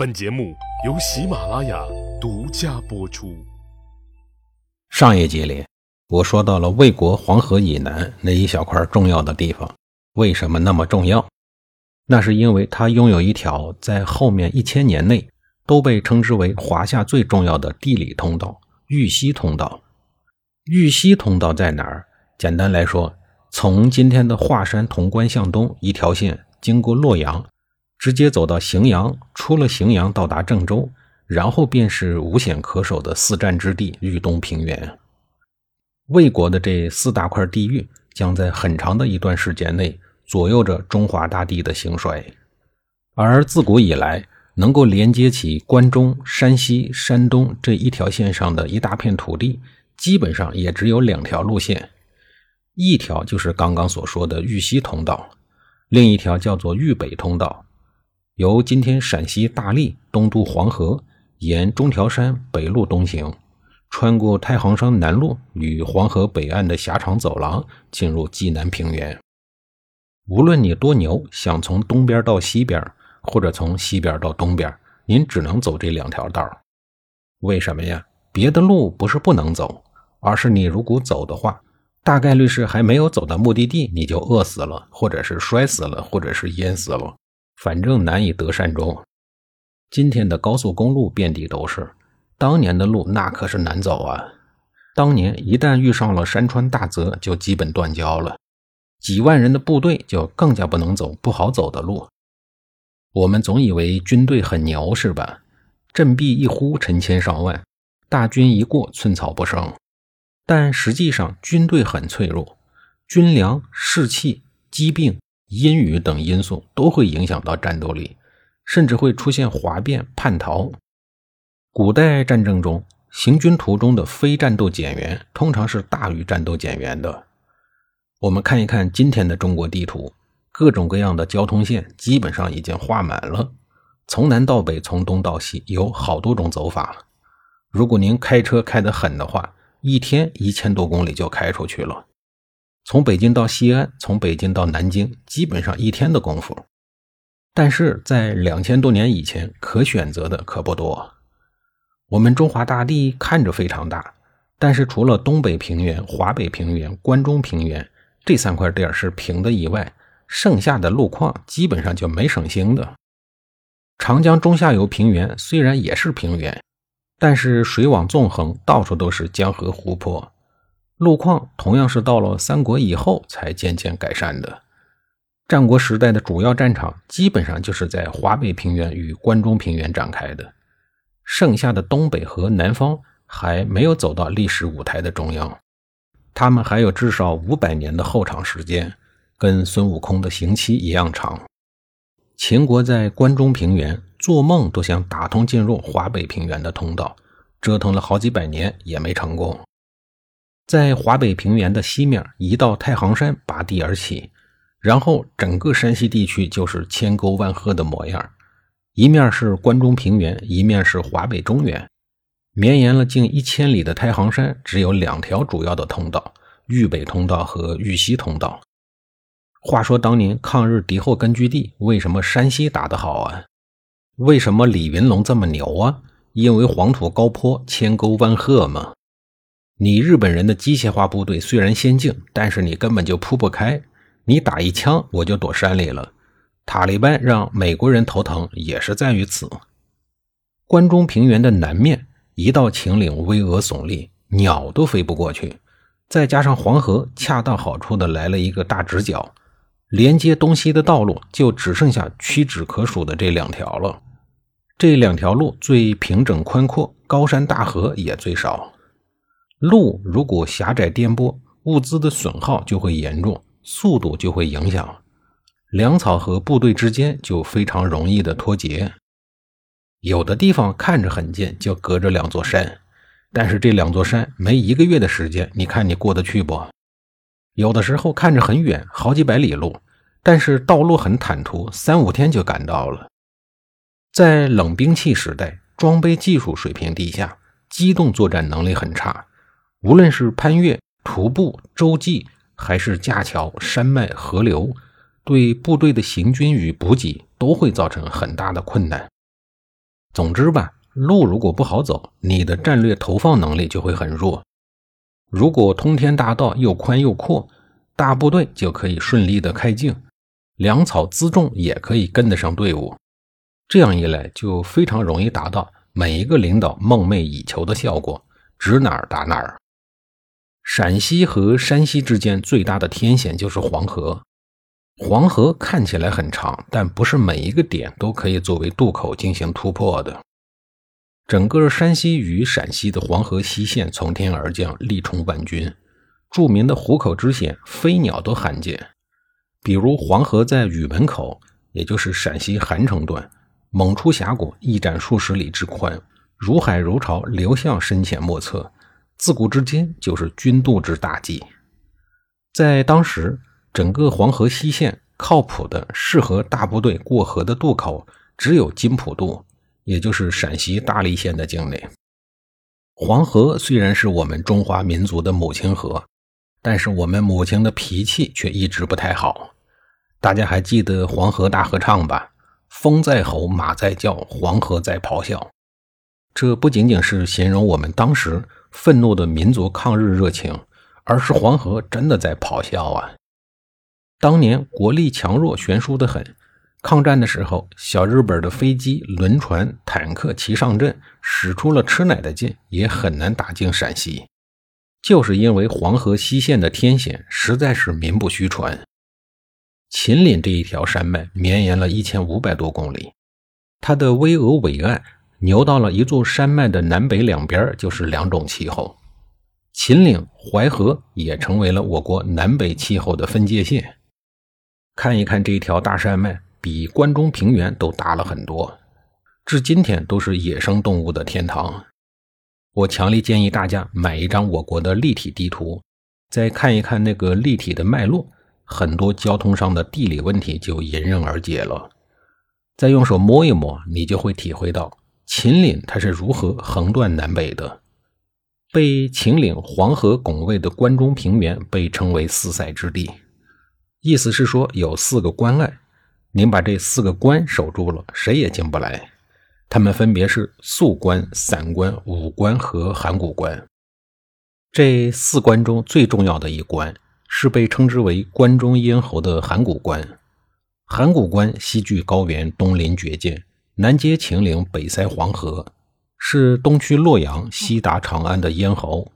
本节目由喜马拉雅独家播出。上一集里，我说到了魏国黄河以南那一小块重要的地方，为什么那么重要？那是因为它拥有一条在后面一千年内都被称之为华夏最重要的地理通道——玉溪通道。玉溪通道在哪儿？简单来说，从今天的华山潼关向东一条线，经过洛阳。直接走到荥阳，出了荥阳到达郑州，然后便是无险可守的四战之地——豫东平原。魏国的这四大块地域将在很长的一段时间内左右着中华大地的兴衰。而自古以来，能够连接起关中、山西、山东这一条线上的一大片土地，基本上也只有两条路线：一条就是刚刚所说的豫西通道，另一条叫做豫北通道。由今天陕西大荔东渡黄河，沿中条山北路东行，穿过太行山南路与黄河北岸的狭长走廊，进入济南平原。无论你多牛，想从东边到西边，或者从西边到东边，您只能走这两条道。为什么呀？别的路不是不能走，而是你如果走的话，大概率是还没有走到目的地，你就饿死了，或者是摔死了，或者是淹死了。反正难以得善终。今天的高速公路遍地都是，当年的路那可是难走啊！当年一旦遇上了山川大泽，就基本断交了。几万人的部队就更加不能走不好走的路。我们总以为军队很牛是吧？振臂一呼，成千上万，大军一过，寸草不生。但实际上，军队很脆弱，军粮、士气、疾病。阴雨等因素都会影响到战斗力，甚至会出现哗变、叛逃。古代战争中，行军途中的非战斗减员通常是大于战斗减员的。我们看一看今天的中国地图，各种各样的交通线基本上已经画满了，从南到北，从东到西，有好多种走法。如果您开车开得狠的话，一天一千多公里就开出去了。从北京到西安，从北京到南京，基本上一天的功夫。但是在两千多年以前，可选择的可不多。我们中华大地看着非常大，但是除了东北平原、华北平原、关中平原这三块地儿是平的以外，剩下的路况基本上就没省心的。长江中下游平原虽然也是平原，但是水网纵横，到处都是江河湖泊。路况同样是到了三国以后才渐渐改善的。战国时代的主要战场基本上就是在华北平原与关中平原展开的，剩下的东北和南方还没有走到历史舞台的中央，他们还有至少五百年的后场时间，跟孙悟空的刑期一样长。秦国在关中平原做梦都想打通进入华北平原的通道，折腾了好几百年也没成功。在华北平原的西面，一道太行山拔地而起，然后整个山西地区就是千沟万壑的模样。一面是关中平原，一面是华北中原，绵延了近一千里的太行山只有两条主要的通道：豫北通道和豫西通道。话说当年抗日敌后根据地，为什么山西打得好啊？为什么李云龙这么牛啊？因为黄土高坡，千沟万壑嘛。你日本人的机械化部队虽然先进，但是你根本就铺不开。你打一枪，我就躲山里了。塔利班让美国人头疼，也是在于此。关中平原的南面，一道秦岭巍峨耸立，鸟都飞不过去。再加上黄河恰到好处的来了一个大直角，连接东西的道路就只剩下屈指可数的这两条了。这两条路最平整宽阔，高山大河也最少。路如果狭窄颠簸，物资的损耗就会严重，速度就会影响，粮草和部队之间就非常容易的脱节。有的地方看着很近，就隔着两座山，但是这两座山没一个月的时间，你看你过得去不？有的时候看着很远，好几百里路，但是道路很坦途，三五天就赶到了。在冷兵器时代，装备技术水平低下，机动作战能力很差。无论是攀越、徒步、洲际，还是架桥、山脉、河流，对部队的行军与补给都会造成很大的困难。总之吧，路如果不好走，你的战略投放能力就会很弱。如果通天大道又宽又阔，大部队就可以顺利的开进，粮草辎重也可以跟得上队伍。这样一来，就非常容易达到每一个领导梦寐以求的效果：指哪儿打哪儿。陕西和山西之间最大的天险就是黄河。黄河看起来很长，但不是每一个点都可以作为渡口进行突破的。整个山西与陕西的黄河西线从天而降，力冲万军。著名的虎口之险，飞鸟都罕见。比如黄河在禹门口，也就是陕西韩城段，猛出峡谷，一展数十里之宽，如海如潮，流向深浅莫测。自古至今，就是军渡之大忌。在当时。整个黄河西线靠谱的、适合大部队过河的渡口，只有金浦渡，也就是陕西大荔县的境内。黄河虽然是我们中华民族的母亲河，但是我们母亲的脾气却一直不太好。大家还记得黄河大合唱吧？风在吼，马在叫，黄河在咆哮。这不仅仅是形容我们当时愤怒的民族抗日热情，而是黄河真的在咆哮啊！当年国力强弱悬殊的很，抗战的时候，小日本的飞机、轮船、坦克齐上阵，使出了吃奶的劲，也很难打进陕西。就是因为黄河西线的天险实在是名不虚传。秦岭这一条山脉绵延了一千五百多公里，它的巍峨伟岸，牛到了一座山脉的南北两边就是两种气候。秦岭、淮河也成为了我国南北气候的分界线。看一看这条大山脉，比关中平原都大了很多，至今天都是野生动物的天堂。我强烈建议大家买一张我国的立体地图，再看一看那个立体的脉络，很多交通上的地理问题就迎刃而解了。再用手摸一摸，你就会体会到秦岭它是如何横断南北的。被秦岭黄河拱卫的关中平原被称为四塞之地。意思是说，有四个关隘，您把这四个关守住了，谁也进不来。他们分别是宿关、散关、武关和函谷关。这四关中最重要的一关是被称之为关中咽喉的函谷关。函谷关西距高原，东临绝涧，南接秦岭，北塞黄河，是东去洛阳，西达长安的咽喉。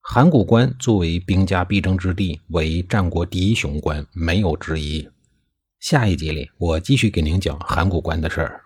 函谷关作为兵家必争之地，为战国第一雄关，没有之一。下一集里，我继续给您讲函谷关的事儿。